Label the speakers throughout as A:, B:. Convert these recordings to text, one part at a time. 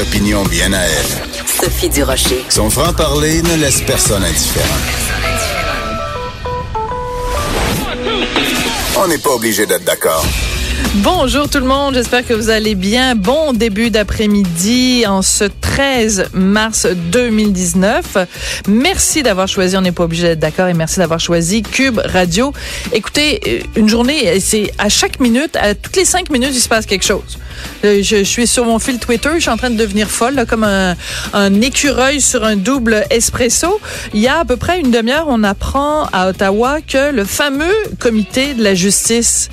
A: Opinions bien à elle.
B: Sophie Durocher.
A: Son franc-parler ne laisse personne indifférent. On n'est pas obligé d'être d'accord.
C: Bonjour tout le monde, j'espère que vous allez bien. Bon début d'après-midi en ce 13 mars 2019. Merci d'avoir choisi, on n'est pas obligé d'être d'accord, et merci d'avoir choisi Cube Radio. Écoutez, euh, une journée, c'est à chaque minute, à toutes les cinq minutes, il se passe quelque chose. Euh, Je, suis sur mon fil Twitter, je suis en train de devenir folle, comme un, un écureuil sur un double espresso. Il y a à peu près une demi-heure, on apprend à Ottawa que le fameux comité de la justice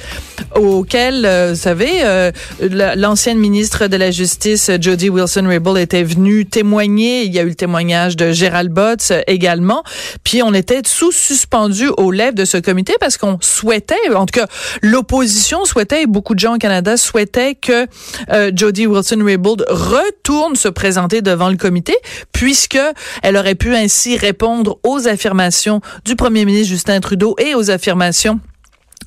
C: auquel, euh, vous savez, euh, la- l'ancienne ministre de la Justice, Jody Wilson-Raybould, était venue témoigner. Il y a eu le témoignage de Gérald Botts euh, également. Puis on était sous suspendu aux lèvres de ce comité parce qu'on souhaitait, en tout cas, l'opposition souhaitait, et beaucoup de gens au Canada souhaitaient que euh, Jody Wilson-Raybould retourne se présenter devant le comité, puisque elle aurait pu ainsi répondre aux affirmations du premier ministre Justin Trudeau et aux affirmations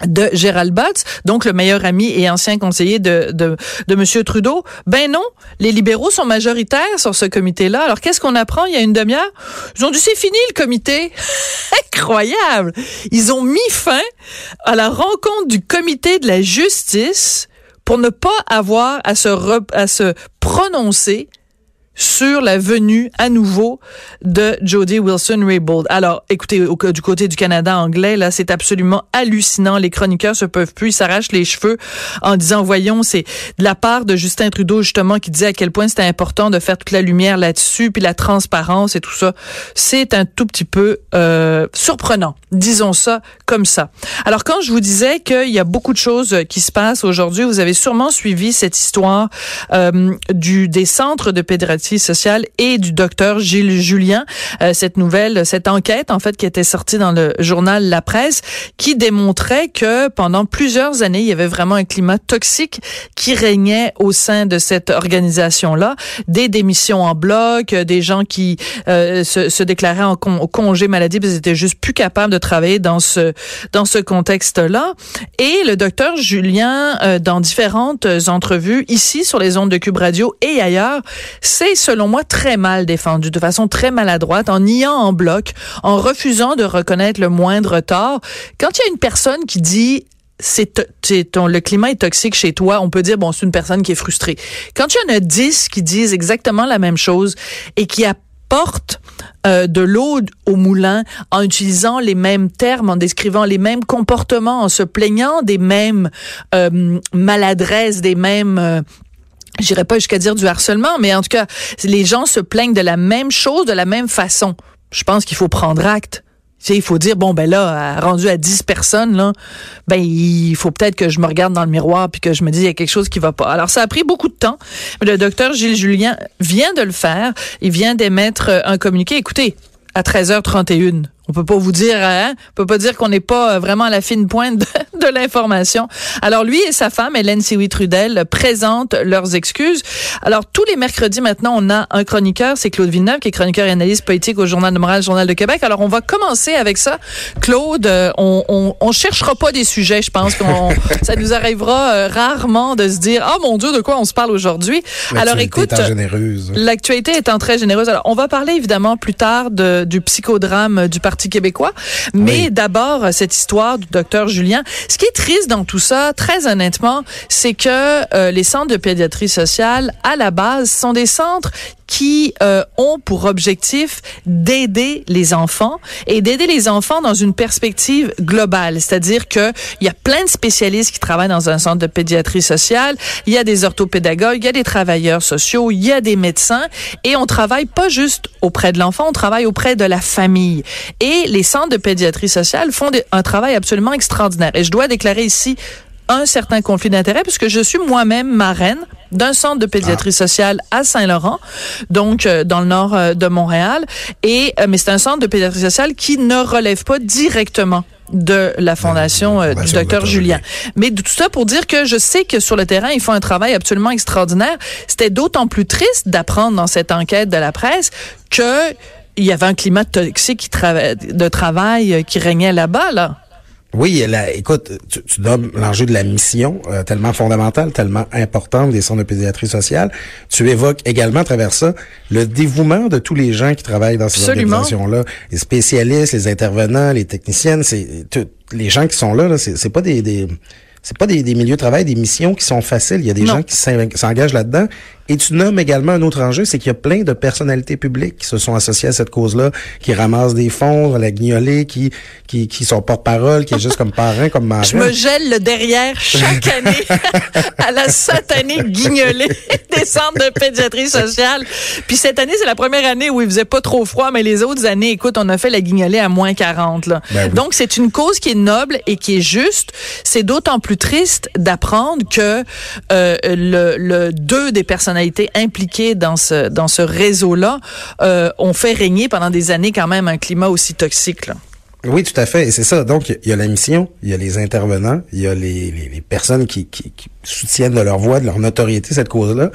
C: de Gérald Butts, donc le meilleur ami et ancien conseiller de, de, de M. Trudeau. Ben non, les libéraux sont majoritaires sur ce comité-là. Alors qu'est-ce qu'on apprend il y a une demi-heure? Ils ont dit c'est fini le comité. Incroyable! Ils ont mis fin à la rencontre du comité de la justice pour ne pas avoir à se, re- à se prononcer sur la venue à nouveau de Jody Wilson-Raybould. Alors, écoutez, du côté du Canada anglais, là, c'est absolument hallucinant. Les chroniqueurs se peuvent plus, ils s'arrachent les cheveux en disant, voyons, c'est de la part de Justin Trudeau, justement, qui disait à quel point c'était important de faire toute la lumière là-dessus, puis la transparence et tout ça. C'est un tout petit peu euh, surprenant, disons ça comme ça. Alors, quand je vous disais qu'il y a beaucoup de choses qui se passent aujourd'hui, vous avez sûrement suivi cette histoire euh, du des centres de pédiatrie sociale et du docteur Gilles Julien. Euh, cette nouvelle, cette enquête, en fait, qui était sortie dans le journal La Presse, qui démontrait que pendant plusieurs années, il y avait vraiment un climat toxique qui régnait au sein de cette organisation-là. Des démissions en bloc, des gens qui euh, se, se déclaraient en con- congé maladie parce qu'ils étaient juste plus capables de travailler dans ce dans ce contexte-là. Et le docteur Julien, euh, dans différentes entrevues ici sur les ondes de Cube Radio et ailleurs, selon moi très mal défendu, de façon très maladroite, en niant en bloc, en refusant de reconnaître le moindre tort. Quand il y a une personne qui dit c'est le climat est toxique chez toi, on peut dire bon c'est une personne qui est frustrée. Quand il y en a dix qui disent exactement la même chose et qui apportent euh, de l'eau au moulin en utilisant les mêmes termes, en décrivant les mêmes comportements, en se plaignant des mêmes euh, maladresses, des mêmes euh, J'irai pas jusqu'à dire du harcèlement, mais en tout cas, les gens se plaignent de la même chose, de la même façon. Je pense qu'il faut prendre acte. Tu sais, il faut dire bon ben là, rendu à 10 personnes là, ben il faut peut-être que je me regarde dans le miroir puis que je me dis il y a quelque chose qui va pas. Alors ça a pris beaucoup de temps. Mais le docteur Gilles Julien vient de le faire. Il vient d'émettre euh, un communiqué. Écoutez, à 13h31. On peut pas vous dire, hein? On peut pas dire qu'on n'est pas euh, vraiment à la fine pointe de, de l'information. Alors lui et sa femme, Hélène Sioui Trudel, présentent leurs excuses. Alors tous les mercredis maintenant, on a un chroniqueur, c'est Claude Villeneuve, qui est chroniqueur et analyste politique au Journal de Montréal, Journal de Québec. Alors on va commencer avec ça. Claude, euh, on, on, on cherchera pas des sujets, je pense qu'on ça nous arrivera euh, rarement de se dire, ah mon Dieu, de quoi on se parle aujourd'hui? Alors écoute. L'actualité étant très généreuse. Alors, on va parler évidemment plus tard de, du psychodrame du Parti québécois, mais
D: Oui.
C: d'abord cette histoire du docteur Julien. Ce qui est triste dans tout ça, très honnêtement, c'est que euh, les centres de pédiatrie sociale, à la base, sont des centres qui euh, ont pour objectif d'aider les enfants et d'aider les enfants dans une perspective globale, c'est-à-dire que il y a plein de spécialistes qui travaillent dans un centre de pédiatrie sociale, il y a des orthopédagogues, il y a des travailleurs sociaux, il y a des médecins et on travaille pas juste auprès de l'enfant, on travaille auprès de la famille. Et les centres de pédiatrie sociale font un travail absolument extraordinaire. Et je dois déclarer ici un certain conflit d'intérêts puisque je suis moi-même marraine d'un centre de pédiatrie ah. sociale à Saint-Laurent, donc euh, dans le nord euh, de Montréal. Et euh, mais c'est un centre de pédiatrie sociale qui ne relève pas directement de la fondation du docteur Julien. Mais tout ça pour dire que je sais que sur le terrain, ils font un travail absolument extraordinaire. C'était d'autant plus triste d'apprendre dans cette enquête de la presse que il y avait un climat toxique de travail qui régnait là-bas, là.
E: Oui, la, écoute, tu, tu donnes l'enjeu de la mission euh, tellement fondamentale, tellement importante des centres de pédiatrie sociale. Tu évoques également à travers ça le dévouement de tous les gens qui travaillent dans ces organisations-là, les spécialistes, les intervenants, les techniciennes, c'est les gens qui sont là, là c'est pas des, des c'est pas des, des, milieux de travail, des missions qui sont faciles. Il y a des gens qui s'engagent là-dedans. Et tu nommes également un autre enjeu, c'est qu'il y a plein de personnalités publiques qui se sont associées à cette cause-là, qui ramassent des fonds la guignolée, qui, qui, qui sont porte-parole, qui est juste comme parrain, comme marraine.
C: Je me gèle le derrière chaque année à la satanée guignolée des centres de pédiatrie sociale. Puis cette année, c'est la première année où il faisait pas trop froid, mais les autres années, écoute, on a fait la guignolée à moins 40. Là. Ben Donc, c'est une cause qui est noble et qui est juste. C'est d'autant plus triste d'apprendre que euh, le, le deux des personnalités été impliqués dans ce dans ce réseau-là euh, ont fait régner pendant des années quand même un climat aussi toxique. Là.
E: Oui, tout à fait. Et c'est ça. Donc, il y a la mission, il y a les intervenants, il y a les, les, les personnes qui, qui, qui, soutiennent de leur voix, de leur notoriété cette cause-là.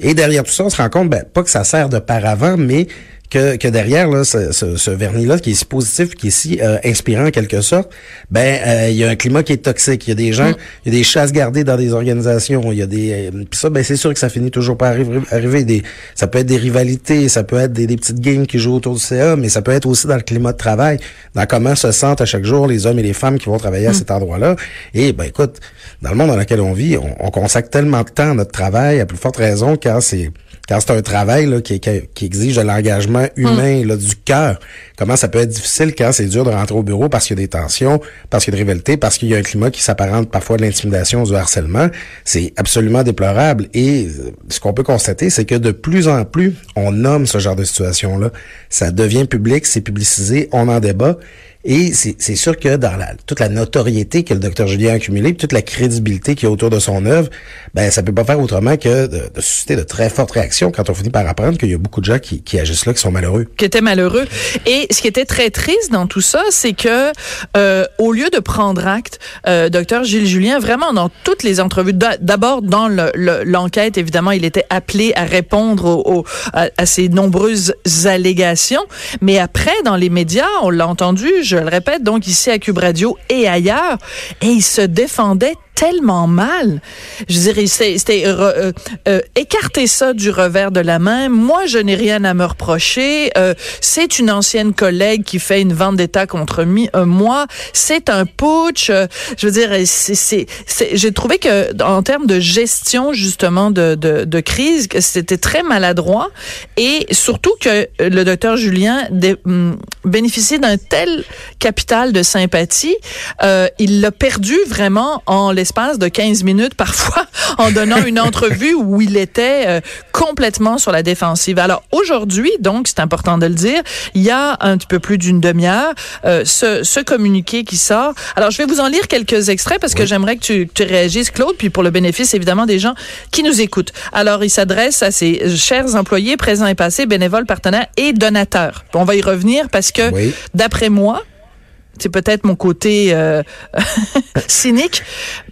E: Et derrière tout ça, on se rend compte, ben, pas que ça sert de paravent, mais que, que derrière là, ce, ce, vernis-là, qui est si positif, qui est si euh, inspirant en quelque sorte, ben euh, il y a un climat qui est toxique. Il y a des gens, mm. il y a des chasses gardées dans des organisations. Il y a des, euh, puis ça, ben c'est sûr que ça finit toujours par arriver. arriver des, ça peut être des rivalités, ça peut être des, des petites games qui jouent autour du CA, mais ça peut être aussi dans le climat de travail, dans comment se sentent à chaque jour les hommes et les femmes qui vont travailler à mm. cet endroit-là. Et ben écoute, dans le monde dans lequel on vit, on, on consacre tellement de temps à notre travail, à plus forte raison quand c'est quand c'est un travail là, qui, qui, exige de l'engagement humain, mm. là, du cœur, comment ça peut être difficile quand c'est dur de rentrer au bureau parce qu'il y a des tensions, parce qu'il y a des rivalités, parce qu'il y a un climat qui s'apparente parfois de l'intimidation, du harcèlement. C'est absolument déplorable. Et euh, ce qu'on peut constater, c'est que de plus en plus, on nomme ce genre de situation-là. Ça devient public, c'est publicisé, on en débat. Et c'est sûr que dans la, toute la notoriété que le docteur Julien a accumulée, toute la crédibilité qu'il y a autour de son œuvre, ben ça peut pas faire autrement que de, de susciter de très fortes réactions quand on finit par apprendre qu'il y a beaucoup de gens qui, qui, agissent là, qui sont malheureux.
C: Qui étaient malheureux. Et ce qui était très triste dans tout ça, c'est que euh, au lieu de prendre acte, euh, docteur Gilles Julien, vraiment dans toutes les entrevues, d'abord dans l'enquête, évidemment, il était appelé à répondre au, à, à ces nombreuses allégations, mais après, dans les médias, on l'a entendu, je le répète, donc ici à Cube Radio et ailleurs, et il se défendait tellement mal. Je dirais, c'était euh, euh, écarter ça du revers de la main. Moi, je n'ai rien à me reprocher. Euh, c'est une ancienne collègue qui fait une vente d'État contre moi. C'est un putsch. je veux dire, c'est, j'ai trouvé que en termes de gestion justement de, de, de crise, c'était très maladroit et surtout que le docteur Julien hum, bénéficiait d'un tel capital de sympathie, il l'a perdu vraiment en l'espace espace de 15 minutes parfois en donnant une entrevue où il était euh, complètement sur la défensive. Alors aujourd'hui, donc, c'est important de le dire, il y a un petit peu plus d'une demi-heure euh, ce, ce, communiqué qui sort. Alors je vais vous en lire quelques extraits parce que j'aimerais que tu, tu réagisses, Claude, puis pour le bénéfice évidemment des gens qui nous écoutent. Alors il s'adresse à ses chers employés présents et passés, bénévoles, partenaires et donateurs. On va y revenir parce que d'après moi, c'est peut-être mon côté euh, cynique,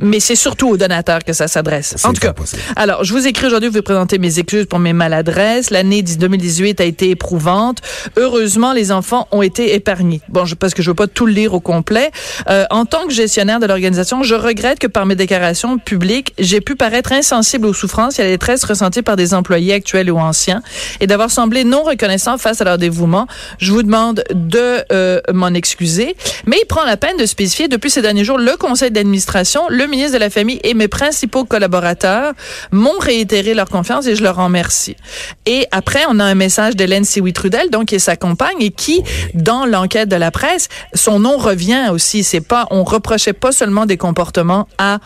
C: mais c'est surtout aux donateurs que ça s'adresse. En tout cas, alors, je vous écris aujourd'hui, vous vais présenter mes excuses pour mes maladresses. L'année 2018 a été éprouvante. Heureusement, les enfants ont été épargnés. Bon, je, parce que je veux pas tout lire au complet. Euh, en tant que gestionnaire de l'organisation, je regrette que par mes déclarations publiques, j'ai pu paraître insensible aux souffrances et à la détresse ressenties par des employés actuels ou anciens et d'avoir semblé non reconnaissant face à leur dévouement. Je vous demande de euh, m'en excuser. Mais il prend la peine de spécifier depuis ces derniers jours le conseil d'administration, le ministre de la Famille et mes principaux collaborateurs m'ont réitéré leur confiance et je leur en remercie. Et après, on a un message d'Hélène Sioui-Trudel, donc qui est sa compagne et qui, dans l'enquête de la presse, son nom revient aussi. C'est pas, on reprochait pas seulement des comportements à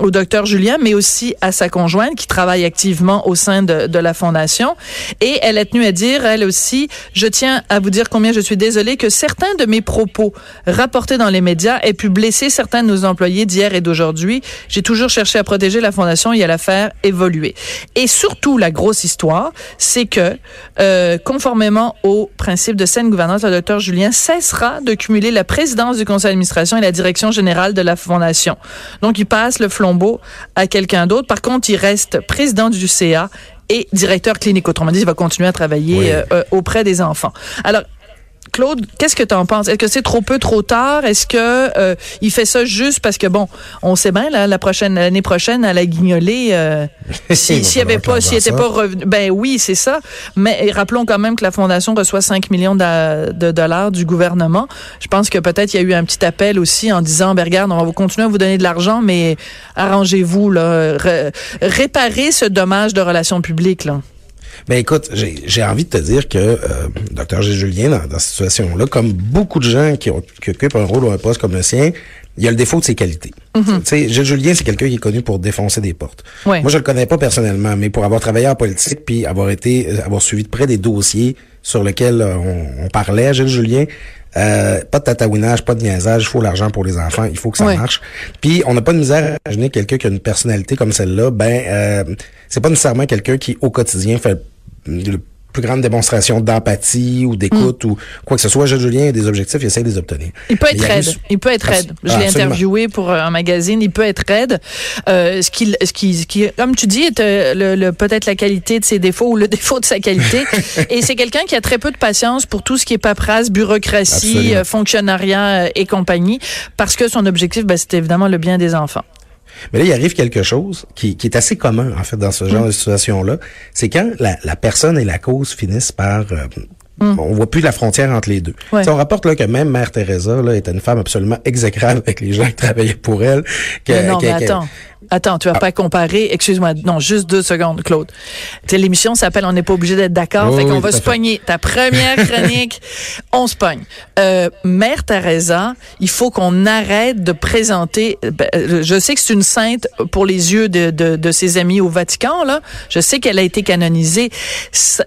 C: au docteur Julien, mais aussi à sa conjointe qui travaille activement au sein de, la fondation. Et elle a tenu à dire, elle aussi, je tiens à vous dire combien je suis désolée que certains de mes propos rapportés dans les médias aient pu blesser certains de nos employés d'hier et d'aujourd'hui. J'ai toujours cherché à protéger la fondation et à la faire évoluer. Et surtout, la grosse histoire, c'est que, euh, conformément au principe de saine gouvernance, le docteur Julien cessera de cumuler la présidence du conseil d'administration et la direction générale de la fondation. Donc, il passe le flambeau à quelqu'un d'autre. Par contre, il reste président du CA et directeur clinique. Autrement dit, il va continuer à travailler
E: Oui.
C: euh, euh, auprès des enfants. Alors, Claude, qu'est-ce que tu en penses? Est-ce que c'est trop peu, trop tard? Est-ce que euh, il fait ça juste parce que bon, on sait bien là, la prochaine l'année prochaine à la guignolée, euh, si- s'il y avait pas, s'il était pas revenu, ben oui, c'est ça. Mais rappelons quand même que la fondation reçoit 5 millions de, de dollars du gouvernement. Je pense que peut-être il y a eu un petit appel aussi en disant, ben regarde, on va vous continuer à vous donner de l'argent, mais arrangez-vous là, Ré- réparez ce dommage de relations publiques là.
E: Ben écoute, j'ai j'ai envie de te dire que euh, Dr. G. Julien, dans, dans cette situation-là, comme beaucoup de gens qui, ont, qui occupent un rôle ou un poste comme le sien, il y a le défaut de ses qualités. Tu sais, Gilles Julien, c'est quelqu'un qui est connu pour défoncer des portes.
C: Ouais.
E: Moi, je le connais pas personnellement, mais pour avoir travaillé en politique puis avoir été, euh, avoir suivi de près des dossiers sur lesquels euh, on, on parlait à Gilles Julien, euh, pas de tatouinage, pas de niaisage, il faut l'argent pour les enfants, il faut que ça marche. Puis on n'a pas de misère à imaginer quelqu'un qui a une personnalité comme celle-là, ben euh, c'est pas nécessairement quelqu'un qui au quotidien fait le plus grande démonstration d'empathie ou d'écoute ou quoi que ce soit. Gilles Julien a des objectifs, il essaie de les obtenir.
C: Il peut être raide. Il peut être raide. Je
E: Ah,
C: l'ai
E: absolument.
C: interviewé pour euh, un magazine. Il peut être raide. Euh, ce qui, ce qui, ce qui, comme tu dis, est le, le- peut-être la qualité de ses défauts ou le défaut de sa qualité. et c'est quelqu'un qui a très peu de patience pour tout ce qui est paperasse, bureaucratie, euh, fonctionnariat euh, et compagnie, parce que son objectif, ben, c'est évidemment le bien des enfants.
E: Mais là, il arrive quelque chose qui, qui est assez commun, en fait, dans ce
C: Mm.
E: genre de situation-là. C'est quand la, la personne et la cause finissent par... euh,
C: Mm.
E: On voit plus la frontière entre les deux.
C: Ouais.
E: On rapporte là que même Mère Teresa là, était une femme absolument exécrable avec les gens qui travaillaient pour elle. que-
C: Mais non,
E: que-
C: mais
E: que-
C: attends. Attends, tu vas pas comparer. Excuse-moi. Non, juste deux secondes, Claude. L'émission s'appelle On n'est pas obligé d'être d'accord.
E: Oui,
C: fait qu'on
E: oui,
C: va se pogner. Ta première chronique, on se pogne. Euh, Mère Teresa, il faut qu'on arrête de présenter. ben, euh, je sais que c'est une sainte pour les yeux de, de, de ses amis au Vatican, là. Je sais qu'elle a été canonisée.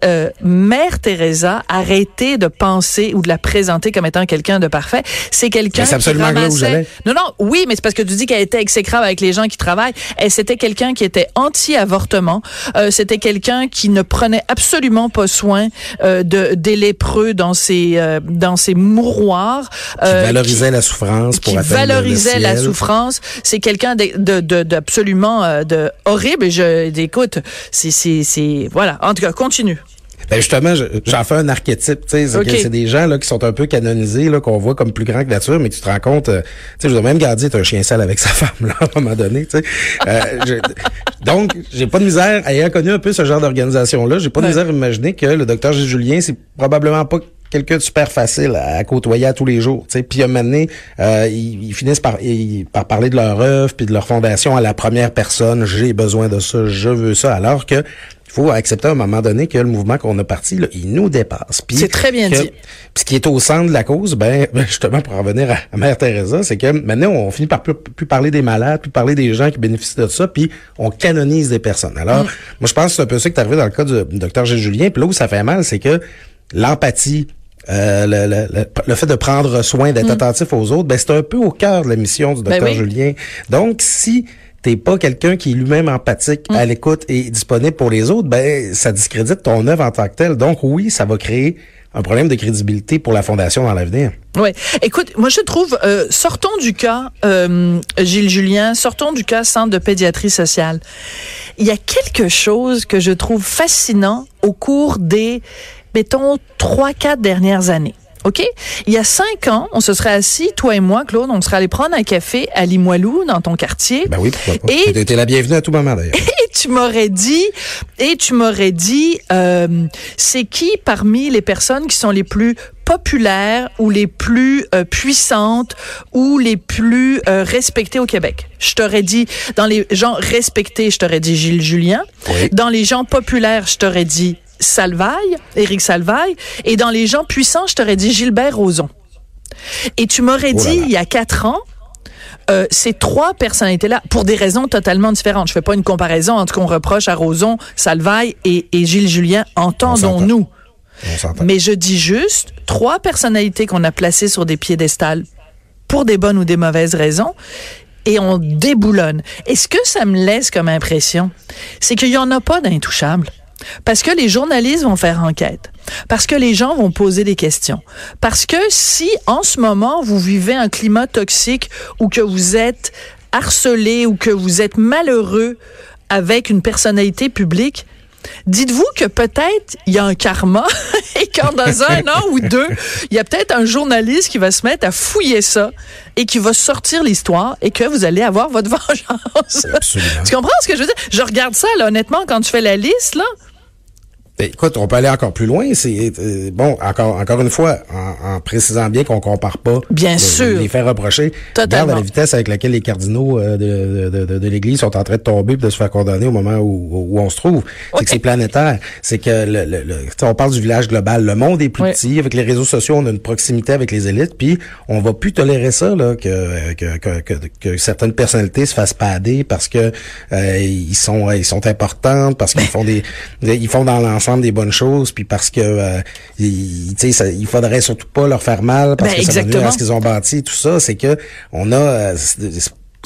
C: Euh, Mère Teresa, arrêtez de penser ou de la présenter comme étant quelqu'un de parfait. C'est quelqu'un qui
E: absolument là où
C: ramassait- non, non, oui, mais c'est parce que tu dis qu'elle était exécrable avec les gens qui travaillent. Et c'était quelqu'un qui était anti-avortement. Euh, c'était quelqu'un qui ne prenait absolument pas soin euh, de des lépreux dans ses euh, dans ses mouroirs.
E: qui
C: euh,
E: valorisait la souffrance pour
C: qui
E: le-
C: valorisait la souffrance. C'est quelqu'un de, de, de- d'absolument euh, de horrible. Je, écoute, c'est, c'est, voilà. En tout cas, continue.
E: Ben justement, je- j'en fais un archétype, tu sais, c'est
C: Ok.
E: que c'est des gens là qui sont un peu canonisés, là qu'on voit comme plus grands que nature, mais tu te rends compte, euh, tu sais, je veux même Gardien est un chien sale avec sa femme là à un moment donné, tu sais. Euh, je- donc, j'ai pas de misère, ayant connu un peu ce genre d'organisation là, j'ai pas de
C: Ouais.
E: misère à imaginer que le docteur Gilles Julien, c'est probablement pas quelqu'un de super facile à, côtoyer à tous les jours, tu sais. Puis à un moment donné, euh, ils, ils finissent par, ils- par parler de leur œuvre puis de leur fondation à la première personne. J'ai besoin de ça, je veux ça, alors que faut accepter à un moment donné que le mouvement qu'on a parti, là, il nous dépasse. Puis
C: C'est très bien
E: que-
C: dit.
E: puis ce qui est au centre de la cause, ben, ben, justement, pour en revenir à, à Mère Teresa, c'est que maintenant, on finit par plus, plus parler des malades, plus parler des gens qui bénéficient de ça, puis on canonise des personnes. Alors,
C: Mm.
E: moi, je pense que c'est un peu ça qui est arrivé dans le cas du docteur Gilles Julien. Puis là où ça fait mal, c'est que l'empathie, euh, le, le- le- le fait de prendre soin, d'être attentif aux autres, ben, c'est un peu au cœur de la mission du
C: Mm. Ben
E: docteur
C: oui.
E: Julien. Donc, si t'es pas quelqu'un qui est lui-même empathique,
C: Mm.
E: à l'écoute et disponible pour les autres, ben ça discrédite ton œuvre en tant que telle. Donc oui, ça va créer un problème de crédibilité pour la fondation dans l'avenir.
C: Ouais. Écoute, moi je trouve, euh, sortons du cas euh, Gilles Julien, sortons du cas Centre de pédiatrie sociale. Il y a quelque chose que je trouve fascinant au cours des, mettons, trois, quatre dernières années. OK? Il y a cinq ans, on se serait assis, toi et moi, Claude, on serait allé prendre un café à Limoilou, dans ton quartier.
E: Ben oui, pourquoi pas.
C: Et-
E: T'es- la bienvenue à tout moment d'ailleurs.
C: Et tu m'aurais dit, et tu m'aurais dit, euh, c'est qui parmi les personnes qui sont les plus populaires ou les plus euh, puissantes ou les plus euh, respectées au Québec? Je t'aurais dit, dans les gens respectés, je t'aurais dit Gilles Julien.
E: Oui.
C: Dans les gens populaires, je t'aurais dit Salvaille, Éric Salvaille. Et dans les gens puissants, je t'aurais dit Gilbert Rozon. Et tu m'aurais
E: Oh
C: dit, il y a quatre ans, euh, ces trois personnalités-là, pour des raisons totalement différentes. Je fais pas une comparaison entre ce qu'on reproche à Roson, Salvaille et, et Gilles Julien. Entendons-nous. Mais je dis juste trois personnalités qu'on a placées sur des piédestals pour des bonnes ou des mauvaises raisons et on déboulonne. Et ce que ça me laisse comme impression, c'est qu'il y en a pas d'intouchables. Parce que les journalistes vont faire enquête. Parce que les gens vont poser des questions. Parce que si en ce moment vous vivez un climat toxique ou que vous êtes harcelé ou que vous êtes malheureux avec une personnalité publique, Dites-vous que peut-être il y a un karma et quand dans un an ou deux, il y a peut-être un journaliste qui va se mettre à fouiller ça et qui va sortir l'histoire et que vous allez avoir votre vengeance.
E: Absolument.
C: Tu comprends ce que je veux dire? Je regarde ça, là, honnêtement, quand tu fais la liste, là.
E: Ben, Écoute, on peut aller encore plus loin. C'est euh, bon, encore encore une fois, en, en précisant bien qu'on compare pas.
C: Bien
E: le-
C: sûr.
E: Les faits reprochés.
C: Totalement.
E: Regarde la vitesse avec laquelle les cardinaux euh, de, de, de, de l'Église sont en train de tomber et de se faire condamner au moment où, où on se trouve. C'est que c'est planétaire. C'est que le, le, le- on parle du village global. Le monde est plus
C: Oui.
E: petit. Avec les réseaux sociaux, on a une proximité avec les élites. Puis on va plus tolérer ça là que que, que, que, que certaines personnalités se fassent pader parce que euh, ils sont ils sont importantes parce qu'ils font des ils font dans l'ensemble des bonnes choses puis parce que euh, ça- il faudrait surtout pas leur faire mal parce
C: Ben,
E: que ça va nuire à ce qu'ils ont bâti tout ça c'est que on a euh,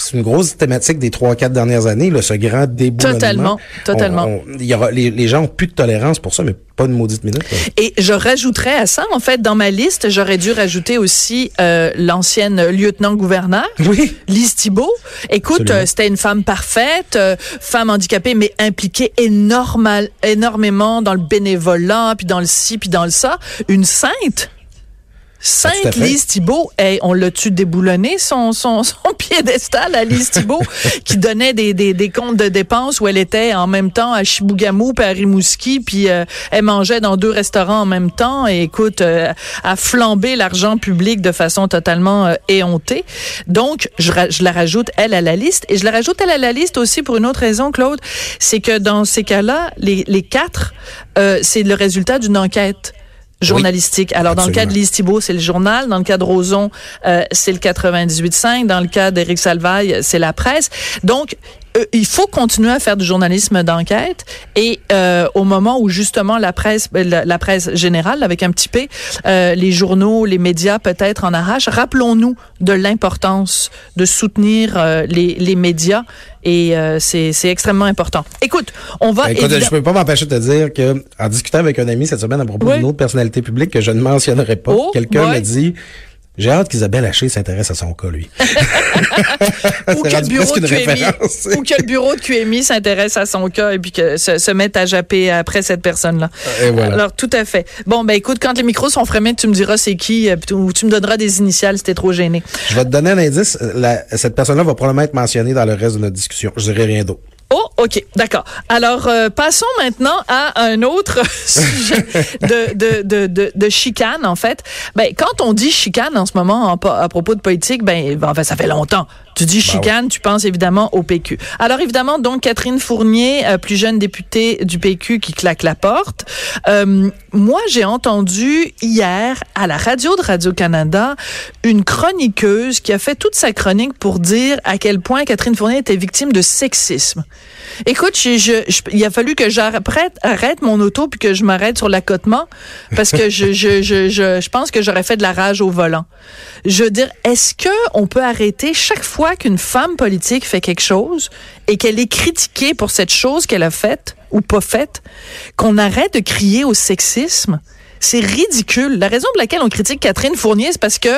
E: c'est une grosse thématique des trois quatre dernières années là, ce grand déboulonnement.
C: Totalement, totalement.
E: On- on- il y aura les, les gens ont plus de tolérance pour ça mais pas une maudite minute. là.
C: Et je rajouterais à ça, en fait, dans ma liste, j'aurais dû rajouter aussi euh, l'ancienne lieutenant-gouverneur.
E: Oui.
C: Lise Thibault. Écoute, euh, c'était une femme parfaite, euh, femme handicapée, mais impliquée énorme, énormément dans le bénévolat, puis dans le ci, puis dans le ça. Une sainte.
E: Ah, tout à
C: Sainte
E: fait.
C: Lise Thibault, hey, on l'a-tu déboulonné, son, son, son piédestal à Lise Thibault, qui donnait des, des, des comptes de dépenses où elle était en même temps à Chibougamau puis à Rimouski, puis euh, elle mangeait dans deux restaurants en même temps, et écoute, euh, à flamber l'argent public de façon totalement euh, éhontée. Donc, je, je la rajoute, elle, à la liste, et je la rajoute, elle, à la liste aussi pour une autre raison, Claude, c'est que dans ces cas-là, les, les quatre, euh, c'est le résultat d'une enquête journalistique. Alors, dans le cas de. Lise Thibault, c'est le journal. Dans le cas de Roson, euh, c'est le 98.5. Dans le cas d'Éric Salvaille, c'est la presse. Donc, il faut continuer à faire du journalisme d'enquête et euh, au moment où justement la presse euh, la, la presse générale avec un petit p euh, les journaux les médias peut-être en arrachent rappelons-nous de l'importance de soutenir euh, les, les médias et euh, c'est c'est extrêmement important écoute on va
E: Ben, Écoute,
C: évidemment-
E: je peux pas m'empêcher de te dire que, en discutant avec un ami cette semaine à propos
C: Oui.
E: d'une autre personnalité publique que je ne mentionnerai pas,
C: Oh,
E: quelqu'un
C: ouais.
E: m'a dit, j'ai hâte qu'Isabelle Haché s'intéresse à son cas, lui.
C: ou que, QMI, ou que le bureau de QMI s'intéresse à son cas et puis que se, se mette à japper après cette personne-là.
E: Voilà.
C: Alors, tout à fait. Bon, ben écoute, quand les micros sont fermés, tu me diras c'est qui, euh, ou tu me donneras des initiales si t'es trop gêné.
E: Je vais te donner un indice. La- cette personne-là va probablement être mentionnée dans le reste de notre discussion. Je dirai rien d'autre.
C: Oh, OK, d'accord. Alors, euh, passons maintenant à un autre sujet de, de, de, de, de chicane, en fait. Ben, quand on dit chicane en ce moment à propos de politique, ben, enfin, ça fait longtemps. Tu dis chicane, tu penses évidemment au PQ. Alors, évidemment, donc, Catherine Fournier, euh, plus jeune députée du PQ qui claque la porte. Euh, moi, j'ai entendu hier à la radio de Radio-Canada une chroniqueuse qui a fait toute sa chronique pour dire à quel point Catherine Fournier était victime de sexisme. Écoute, je, je- je- il a fallu que j'arrête arrête mon auto puis que je m'arrête sur l'accotement parce que je, je, je, je, je pense que j'aurais fait de la rage au volant. Je veux dire, est-ce que on peut arrêter chaque fois qu'une femme politique fait quelque chose et qu'elle est critiquée pour cette chose qu'elle a faite ou pas faite, qu'on arrête de crier au sexisme? C'est ridicule. La raison pour laquelle on critique Catherine Fournier, c'est parce que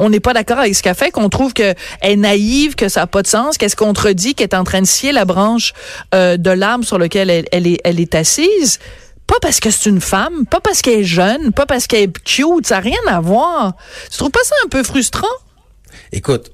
C: on n'est pas d'accord avec ce qu'elle fait, qu'on trouve qu'elle est naïve, que ça n'a pas de sens, qu'elle se contredit, qu'elle est en train de scier la branche euh, de l'arbre sur lequel elle, est, assise. Pas parce que c'est une femme, pas parce qu'elle est jeune, pas parce qu'elle est cute, ça n'a rien à voir. Tu trouves pas ça un peu frustrant?
E: Écoute,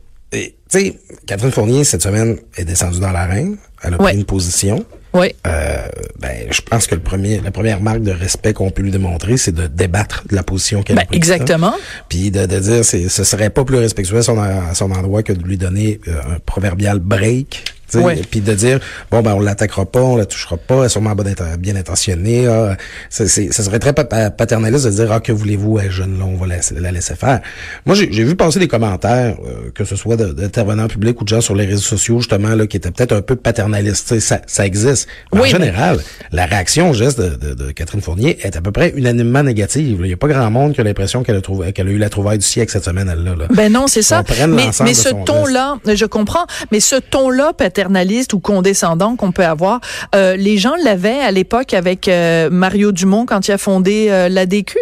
E: tu sais, Catherine Fournier, cette semaine, est descendue dans l'arène. Elle a
C: Ouais.
E: pris une position.
C: Oui.
E: Euh, ben, je pense que le premier, la première marque de respect qu'on peut lui démontrer, c'est de débattre de la position qu'elle
C: Ben,
E: a prise.
C: exactement.
E: Puis de, de dire, c'est, ce serait pas plus respectueux à son, à son endroit que de lui donner euh, un proverbial break.
C: Ouais.
E: Puis de dire, bon, ben, on l'attaquera pas, on la touchera pas, elle est sûrement inten- bien intentionnée. Ah, c'est, c'est- ça serait très pa- paternaliste de dire, ah, que voulez-vous, elle est jeune là, on va la, la laisser faire. Moi, j'ai, j'ai vu passer des commentaires, euh, que ce soit d'intervenants publics ou de gens sur les réseaux sociaux, justement, là, qui étaient peut-être un peu paternalistes. Ça, ça existe. Mais
C: Oui,
E: en
C: mais-
E: général, la réaction au geste de, de- de Catherine Fournier est à peu près unanimement négative. Il n'y a pas grand monde qui a l'impression qu'elle a, qu'elle a eu la trouvaille du siècle cette semaine, elle-là. là.
C: Ben non, c'est ça. Mais, mais ce ton-là, je comprends, mais ce ton-là paternaliste ou condescendant qu'on peut avoir, euh, les gens l'avaient à l'époque avec euh, Mario Dumont quand il a fondé euh, l'ADQ.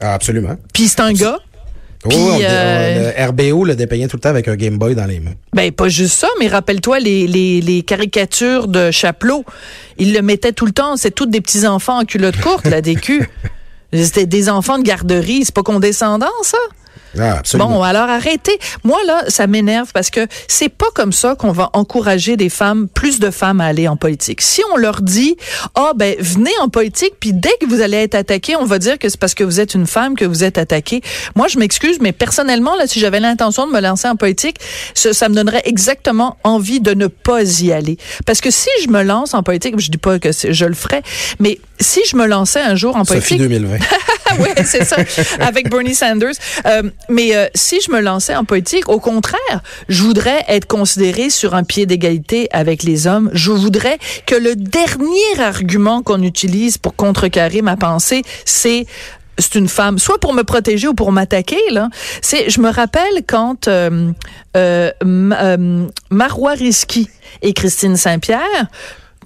E: Ah, absolument.
C: Puis c'est un gars. Puis,
E: on-
C: euh,
E: le RBO le dépeignait tout le temps avec un Game Boy dans les mains.
C: Ben pas juste ça, mais rappelle-toi les, les, les caricatures de Chapelot. Il le mettait tout le temps. C'est toutes des petits enfants en culotte courte, l'ADQ. C'était des enfants de garderie. C'est pas condescendant, ça?
E: Ah.
C: Bon, alors arrêtez. Moi là, ça m'énerve parce que c'est pas comme ça qu'on va encourager des femmes, plus de femmes à aller en politique. Si on leur dit "Ah ben venez en politique puis dès que vous allez être attaqué, on va dire que c'est parce que vous êtes une femme que vous êtes attaqué." Moi, je m'excuse, mais personnellement là, si j'avais l'intention de me lancer en politique, ça, ça me donnerait exactement envie de ne pas y aller. Parce que si je me lance en politique, je dis pas que je le ferais, mais si je me lançais un jour en
E: Sophie
C: politique,
E: 2020.
C: oui, c'est ça, avec Bernie Sanders. Euh, mais euh, si je me lançais en politique, au contraire, je voudrais être considérée sur un pied d'égalité avec les hommes. Je voudrais que le dernier argument qu'on utilise pour contrecarrer ma pensée, c'est c'est une femme, soit pour me protéger ou pour m'attaquer. Là, c'est. Je me rappelle quand euh, euh, euh, Marois Risky et Christine Saint-Pierre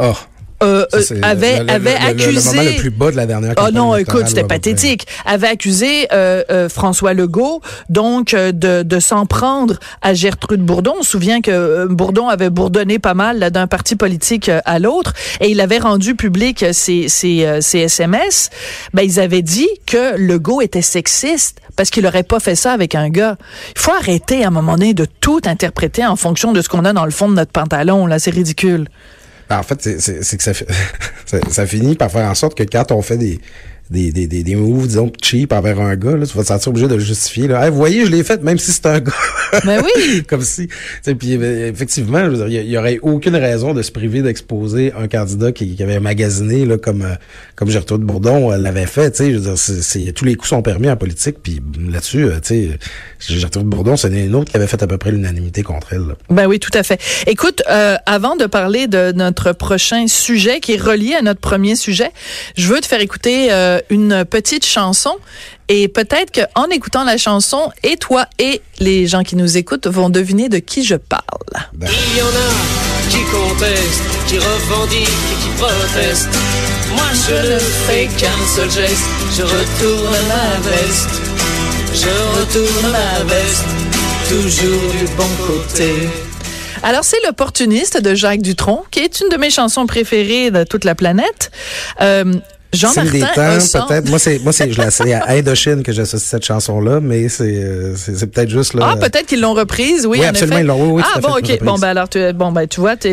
E: Oh.
C: Euh,
E: Ça,
C: euh,
E: le- le- le-
C: accusé.
E: Le moment le plus bas de la dernière
C: Oh non, écoute, c'était pathétique. Avait accusé euh, euh, François Legault donc euh, de, de s'en prendre à Gertrude Bourdon. On se souvient que Bourdon avait bourdonné pas mal d'un parti politique à l'autre et il avait rendu public ses, ses, ses SMS. Ben, ils avaient dit que Legault était sexiste parce qu'il aurait pas fait ça avec un gars. Il faut arrêter à un moment donné de tout interpréter en fonction de ce qu'on a dans le fond de notre pantalon. Là, c'est ridicule.
E: Ben, en fait, c'est- que ça, ça finit par faire en sorte que quand on fait des, des, des, des, des moves, disons, cheap envers un gars, là, tu vas te sentir obligé de le justifier. Là. Hey, vous voyez, je l'ai fait, même si c'est un gars.
C: Ben oui.
E: Comme si. tu sais, Puis euh, effectivement, je veux dire, il y a- il y, aurait aucune raison de se priver d'exposer un candidat qui, qui avait magasiné, là, comme, euh, comme Gertrude Bourdon euh, l'avait fait. tu sais, Je veux dire, c'est- tous les coups sont permis en politique. Puis là-dessus, tu sais, Gertrude Bourdon, c'est une autre qui avait fait à peu près l'unanimité contre elle. là.
C: Ben oui, tout à fait. Écoute, euh, avant de parler de notre prochain sujet qui est relié à notre premier sujet, je veux te faire écouter euh, une petite chanson et peut-être qu'en écoutant la chanson, et toi et les gens qui nous écoutent vont deviner de qui je parle.
B: Il y en a qui contestent, qui revendiquent et qui protestent. Moi je ne fais qu'un seul geste, je retourne ma veste. Je retourne ma veste, toujours du bon côté.
C: Alors, c'est l'opportuniste de Jacques Dutronc, qui est une de mes chansons préférées de toute la planète. Euh,
E: Celle des
C: Jean-Martin
E: temps, peut-être. Moi, c'est, moi, c'est, je sais à Indochine que j'associe cette chanson-là, mais c'est, euh, c'est, c'est peut-être juste là.
C: Ah, peut-être qu'ils l'ont reprise, oui,
E: Oui,
C: en
E: absolument,
C: effet.
E: ils l'ont- oui,
C: ah, bon,
E: fait,
C: OK. Bon, ben alors, tu, bon, ben, tu vois, tu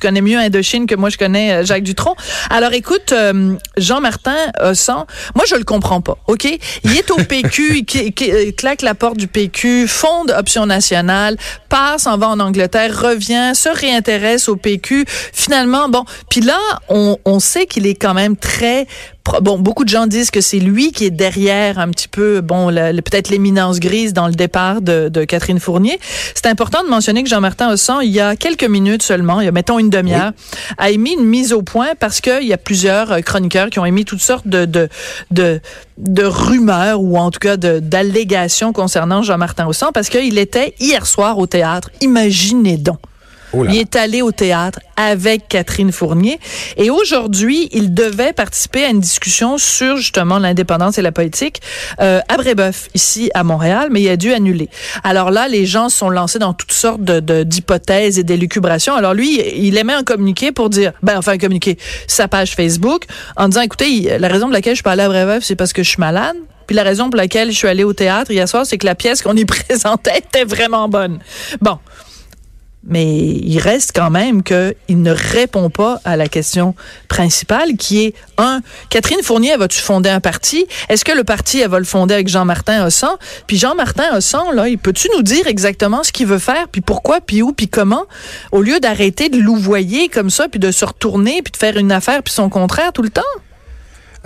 C: connais mieux Indochine que moi, je connais euh, Jacques Dutronc. Alors, écoute, euh, Jean-Martin Hossan, moi, je le comprends pas, OK? Il est au PQ, il, qui- qui- il claque la porte du PQ, fonde Option Nationale, part, s'en va en Angleterre, revient, se réintéresse au PQ. Finalement, bon, puis là, on, on sait qu'il est quand même très Bon, beaucoup de gens disent que c'est lui qui est derrière un petit peu, bon, peut-être l'éminence grise dans le départ de, de Catherine Fournier. C'est important de mentionner que Jean-Martin Hossan, il y a quelques minutes seulement, il y a mettons une demi-heure, a émis une mise au point parce qu'il y a plusieurs euh, chroniqueurs qui ont émis toutes sortes de, de, de, de rumeurs ou en tout cas d'allégations concernant Jean-Martin Hossan parce qu'il était hier soir au théâtre. Imaginez donc.
E: Oh.
C: Il est allé au théâtre avec Catherine Fournier et aujourd'hui, il devait participer à une discussion sur justement l'indépendance et la politique euh, à Brébeuf, ici à Montréal, mais il a dû annuler. Alors là, les gens se sont lancés dans toutes sortes de- de- d'hypothèses et d'élucubrations. Alors lui, il émet un communiqué pour dire, ben enfin un communiqué, sa page Facebook, en disant, écoutez, la raison pour laquelle je suis pas allé à Brébeuf, c'est parce que je suis malade. Puis la raison pour laquelle je suis allé au théâtre hier soir, c'est que la pièce qu'on y présentait était vraiment bonne. Bon. Mais il reste quand même qu'il ne répond pas à la question principale qui est, un, Catherine Fournier, va-tu fonder un parti? Est-ce que le parti, elle va le fonder avec Jean-Martin Hossan? Puis Jean-Martin Hossan, là, il peut-tu nous dire exactement ce qu'il veut faire, puis pourquoi, puis où, puis comment, au lieu d'arrêter de louvoyer comme ça, puis de se retourner, puis de faire une affaire, puis son contraire tout le temps?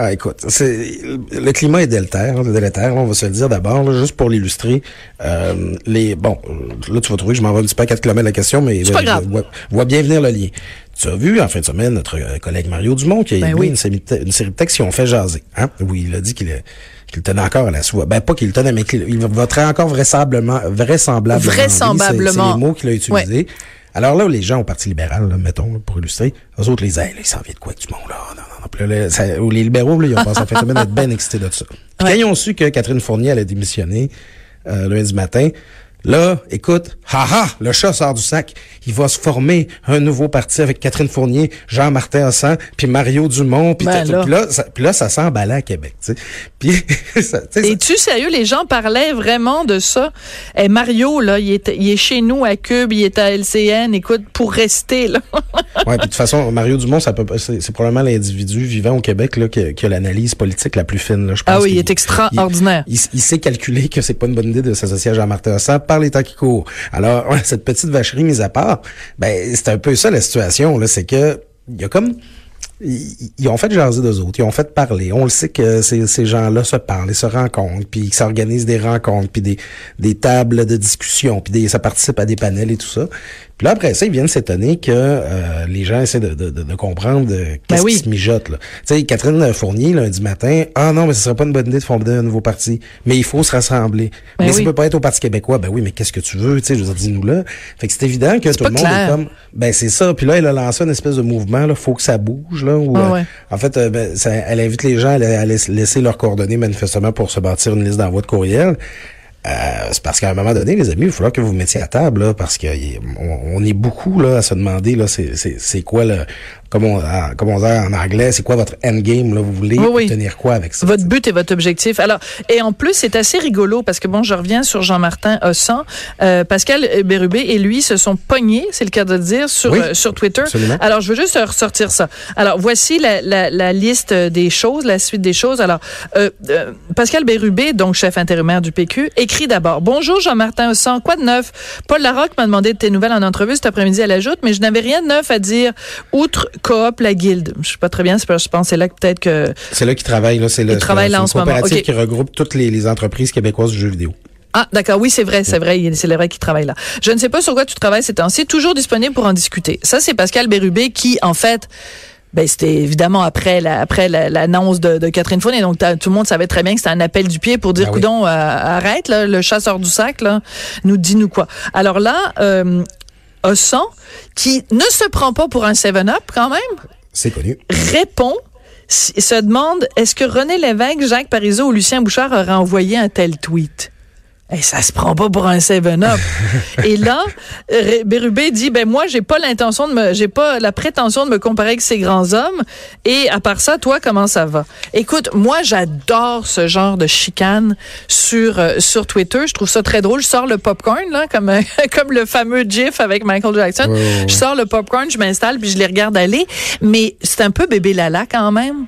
E: Ah, écoute, c'est le climat est délétère, hein, délétère, on va se le dire d'abord, juste pour l'illustrer. Euh, les bon, euh, là tu vas trouver que je m'en vais un petit peu à 4 km la question, mais vois, vois bien venir le lien. Tu as vu en fin de semaine notre euh, collègue Mario Dumont qui a
C: Ben oui.
E: une, série de te- une série de textes qui ont fait jaser, hein? Oui, il a dit qu'il tenait encore à la soie. Ben pas qu'il tenait, mais qu'il il voterait encore vraisemblablement, vraisemblablement.
C: Vraisemblablement.
E: C'est les mots qu'il a utilisés. Alors là, les gens au Parti libéral, là, mettons, là, pour illustrer, eux autres, les ailes, ils s'en viennent de quoi avec du monde, là? Non, non, non. Puis là, ça- les libéraux, là, ils ont passé la fin de semaine à être bien excités de ça. Puis quand ils ont su que Catherine Fournier allait démissionner euh, lundi matin, là, écoute, haha, le chat sort du sac. Il va se former un nouveau parti avec Catherine Fournier, Jean-Martin Hassan, puis Mario Dumont, puis
C: Ben là.
E: puis là, ça, puis là, ça s'emballait à Québec, tu sais. Puis,
C: Es-tu sérieux? Les gens parlaient vraiment de ça. Et Mario, là, il est, il est chez nous à Cube, il est à LCN, écoute, pour rester, là.
E: Ouais, puis de toute façon, Mario Dumont, ça peut c'est c'est probablement l'individu vivant au Québec là, qui, a- qui a l'analyse politique la plus fine. Là, je pense
C: Ah oui, il est extraordinaire.
E: Il, il- il sait calculer que c'est pas une bonne idée de s'associer à Jean-Martin Hassan par les temps qui courent. Alors, cette petite vacherie mise à part, ben c'est un peu ça la situation. C'est que il y a comme ils, ils ont fait jaser d'eux autres, ils ont fait parler. On le sait que ces, ces gens-là se parlent, ils se rencontrent, puis ils s'organisent des rencontres, puis des, des tables de discussion, puis des, ça participe à des panels et tout ça. Puis là, après ça, ils viennent s'étonner que euh, les gens essaient de, de, de, de comprendre qu'est-ce
C: Ben oui.
E: qui se mijote. Là. Tu sais, Catherine Fournier, lundi matin, ah non, mais ce serait pas une bonne idée de fonder un nouveau parti. Mais il faut se rassembler.
C: Ben
E: mais ça
C: oui.
E: peut pas être au Parti québécois. Ben oui, mais qu'est-ce que tu veux? Tu sais, je veux dis-nous là. Fait que c'est évident que tout le monde
C: clair.
E: est comme ben c'est ça. Puis là, elle a lancé une espèce de mouvement, là, faut que ça bouge, là. Où,
C: Ah
E: euh. En fait, euh, ben, ça- elle invite les gens à, à laisser leurs coordonnées manifestement pour se bâtir une liste d'envoi de courriel. Euh, c'est parce qu'à un moment donné, les amis, il va falloir que vous vous mettiez à table, là, parce qu'on on est beaucoup là à se demander là, c'est quoi le comme on en- comme on dit en anglais, c'est quoi votre endgame là, vous voulez
C: Oui, oui.
E: obtenir quoi avec ça?
C: Votre but et votre objectif. Alors, et en plus, c'est assez rigolo parce que bon, je reviens sur Jean-Martin Hossan. Euh, Pascal Bérubé et lui se sont pognés, c'est le cas de le dire, sur,
E: Oui,
C: euh, sur Twitter.
E: absolument.
C: Alors, je veux juste ressortir ça. Alors, voici la, la, la liste des choses, la suite des choses. Alors, euh, Pascal Bérubé, donc chef intérimaire du PQ, écrit d'abord Bonjour Jean-Martin Hossan, quoi de neuf? Paul Larocque m'a demandé de tes nouvelles en entrevue cet après-midi à la joute, mais je n'avais rien de neuf à dire outre coop la guilde. Je sais pas très bien, c'est je pense que c'est là que peut-être que
E: C'est là qu'ils travaillent là, c'est le
C: là
E: une
C: en ce moment,
E: coopérative
C: ok.
E: qui regroupe toutes les, les entreprises québécoises du jeu vidéo.
C: Ah, d'accord. Oui, c'est vrai, c'est vrai. C'est vrai qu'il travaille là. Je ne sais pas sur quoi tu travailles ces temps-ci. Toujours disponible pour en discuter. Ça, c'est Pascal Bérubé qui, en fait, ben, c'était évidemment après la, après la- l'annonce de, de Catherine Fournier. Donc, tout le monde savait très bien que c'était un appel du pied pour dire,
E: Ben oui.
C: coudon, euh, arrête, là, le chasseur du sac, là, nous dis-nous quoi. Alors là, euh, Ossan, qui ne se prend pas pour un 7-up quand même,
E: C'est connu.
C: répond, se demande est-ce que René Lévesque, Jacques Parizeau ou Lucien Bouchard auraient envoyé un tel tweet? Eh, ça se prend pas pour un 7-up. Et là, Bérubé dit, ben moi, j'ai pas l'intention de me, j'ai pas la prétention de me comparer avec ces grands hommes. Et à part ça, toi, comment ça va? Écoute, moi, j'adore ce genre de chicane sur, euh, sur Twitter. Je trouve ça très drôle. Je sors le popcorn, là, comme, euh, comme le fameux GIF avec Michael Jackson.
E: Ouais, ouais, ouais.
C: Je sors le popcorn, je m'installe, puis je les regarde aller. Mais c'est un peu bébé Lala quand même.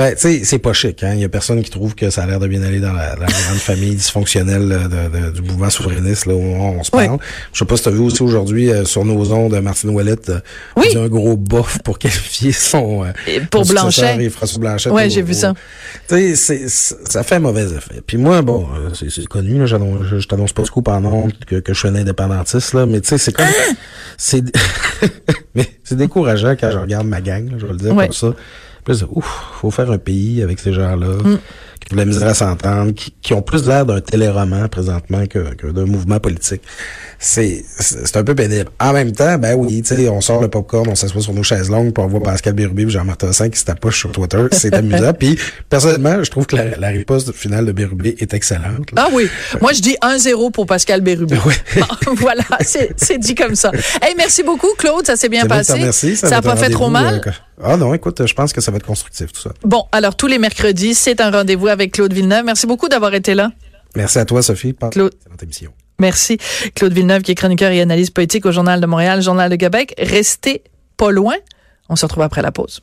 E: Ben, tu sais, c'est pas chic. Hein? Il y a personne qui trouve que ça a l'air de bien aller dans la, la grande famille dysfonctionnelle euh, de- de- du mouvement souverainiste là, où on, on se
C: Oui.
E: parle. Je sais pas si tu as vu aussi aujourd'hui euh, sur nos ondes Martine Ouellette euh,
C: Oui.
E: faisait un gros bof pour qualifier son... euh,
C: Et pour
E: son
C: Blanchet.
E: et François Blanchet.
C: Ouais,
E: au-
C: j'ai vu ça.
E: Tu sais, ça fait un mauvais effet. Puis moi, bon, euh, c'est connu, là, j'annonce- je, je t'annonce pas de scoop en ondes que, que je suis un indépendantiste, là, mais tu sais, c'est comme...
C: Hein?
E: c'est mais c'est décourageant quand je regarde ma gang, là, je vais le dire
C: Ouais.
E: comme ça. Là, c'est, ouf, faut faire un pays avec ces gens-là,
C: Mm.
E: qui ont de la misère à s'entendre, qui, qui ont plus l'air d'un téléroman présentement que, que d'un mouvement politique. C'est, c'est un peu pénible. En même temps, ben oui, tu sais, on sort le popcorn, on s'assoit sur nos chaises longues, puis on voit Pascal Bérubé et Jean-Martin Hassan qui se tapochent sur Twitter. C'est amusant. Puis, personnellement, je trouve que la, la riposte finale de Bérubé est excellente. là.
C: Ah oui. Moi, je dis 1-0 pour Pascal Bérubé.
E: Ouais.
C: Bon, voilà, c'est dit comme ça. Hey, merci beaucoup, Claude. Ça s'est bien
E: bon de
C: passé.
E: remercier.
C: ça n'a pas fait trop mal.
E: euh, ah non, écoute, je pense que ça va être constructif, tout ça.
C: Bon, alors tous les mercredis, c'est un rendez-vous avec Claude Villeneuve. Merci beaucoup d'avoir été là.
E: Merci à toi, Sophie.
C: Claude.
E: une excellente émission.
C: Merci. Claude Villeneuve, qui est chroniqueur et analyste politique au Journal de Montréal, Journal de Québec. Restez pas loin. On se retrouve après la pause.